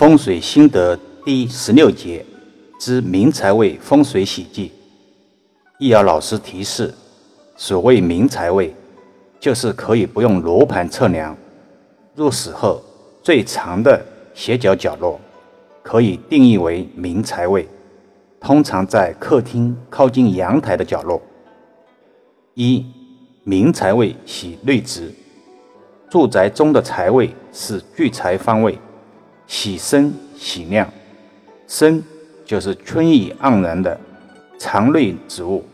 风水心得第十六节之明财位风水喜忌。易遥老师提示：所谓明财位，就是可以不用罗盘测量，入室后最长的斜角角落，可以定义为明财位。通常在客厅靠近阳台的角落。一明财位喜内直，住宅中的财位是聚财方位。喜生喜亮，生就是春意盎然的常绿植物，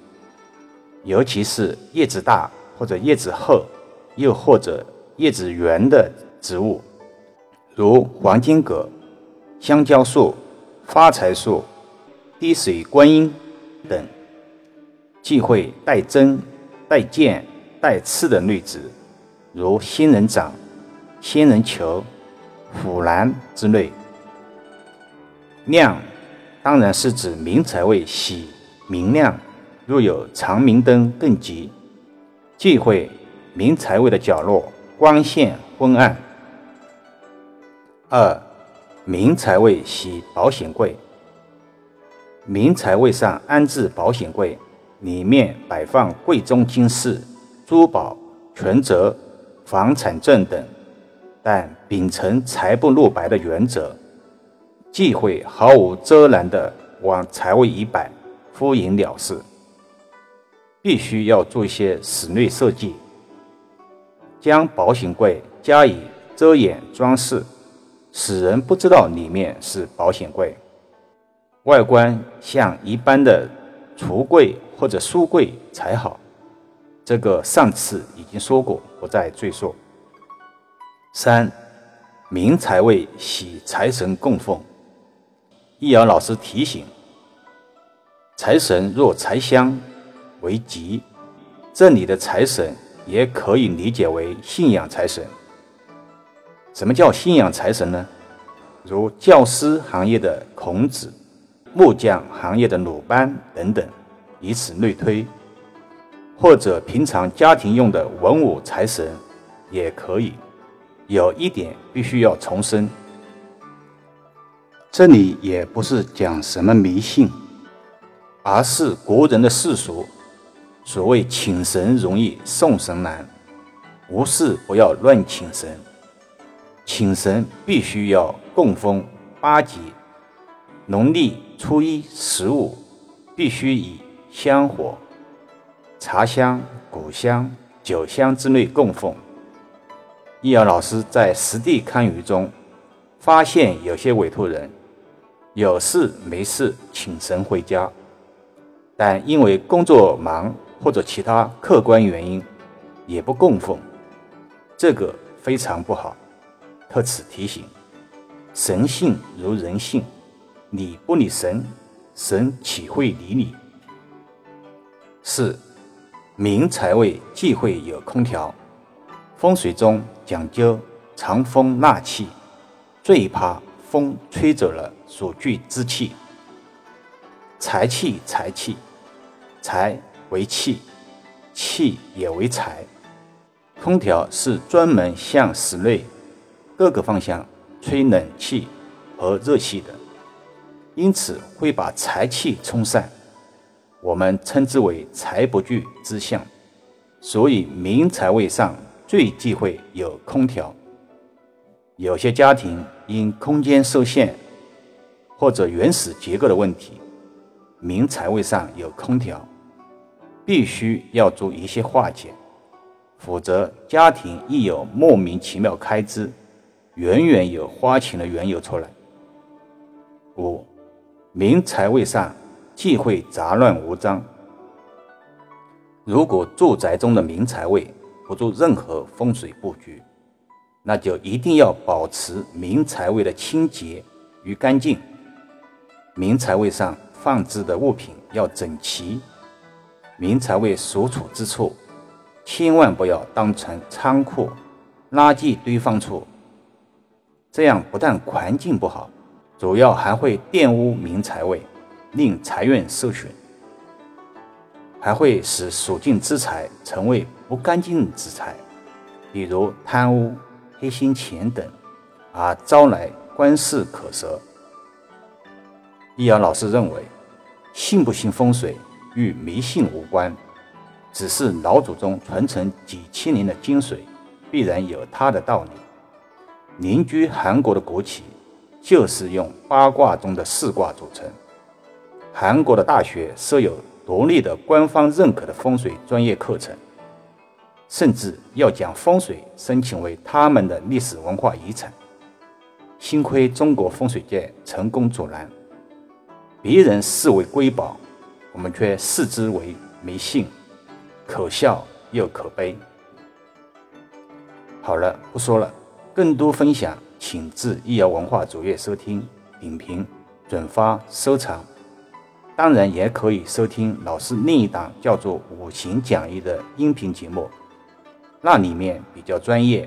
尤其是叶子大或者叶子厚，又或者叶子圆的植物，如黄金葛、香蕉树、发财树、滴水观音等，忌讳带针、带剑、带刺的绿植，如仙人掌、仙人球。府南之类，亮当然是指明财位喜明亮，若有长明灯更吉。忌讳明财位的角落光线昏暗。二明财位喜保险柜，明财位上安置保险柜，里面摆放贵重金饰、珠宝、存折、房产证等。但秉承财不露白的原则，忌讳毫无遮拦的往财位一摆，敷衍了事。必须要做一些室内设计，将保险柜加以遮掩装饰，使人不知道里面是保险柜，外观像一般的橱柜或者书柜才好。这个上次已经说过，不再赘述。三，明财位喜财神供奉。易遥老师提醒：财神若财香为吉，这里的财神也可以理解为信仰财神。什么叫信仰财神呢？如教师行业的孔子，木匠行业的鲁班等等，以此类推。或者平常家庭用的文武财神也可以。有一点必须要重申，这里也不是讲什么迷信，而是国人的世俗。所谓请神容易送神难，无事不要乱请神。请神必须要供奉八节，农历初一、十五必须以香火、茶香、果香、酒香之类供奉。易遥老师在实地看舆中发现，有些委托人有事没事请神回家，但因为工作忙或者其他客观原因，也不供奉，这个非常不好。特此提醒：神性如人性，你不理神，神岂会理你？四明财位忌讳有空调。风水中讲究藏风纳气，最怕风吹走了所聚之气。财气，财气，财为气，气也为财。空调是专门向室内各个方向吹冷气和热气的，因此会把财气冲散，我们称之为财不聚之象。所以明财位上。最忌讳有空调。有些家庭因空间受限或者原始结构的问题，明财位上有空调，必须要做一些化解，否则家庭一有莫名其妙开支，远远有花钱的缘由出来。五，明财位上忌讳杂乱无章。如果住宅中的明财位，不做任何风水布局，那就一定要保持明财位的清洁与干净。明财位上放置的物品要整齐，明财位所处之处，千万不要当成仓库、垃圾堆放处。这样不但环境不好，主要还会玷污明财位，令财运受损。还会使所尽之财成为不干净之财，比如贪污、黑心钱等，而招来官司可舌。易阳老师认为，信不信风水与迷信无关，只是老祖宗传承几千年的精髓，必然有它的道理。邻居韩国的国旗就是用八卦中的四卦组成。韩国的大学设有独立的官方认可的风水专业课程，甚至要将风水申请为他们的历史文化遗产。幸亏中国风水界成功阻拦，别人视为瑰宝，我们却视之为迷信，可笑又可悲。好了，不说了。更多分享，请至易瑶文化主页收听、点评、转发、收藏。当然，也可以收听老师另一档叫做《五行讲义》的音频节目，那里面比较专业，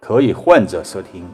可以换着收听。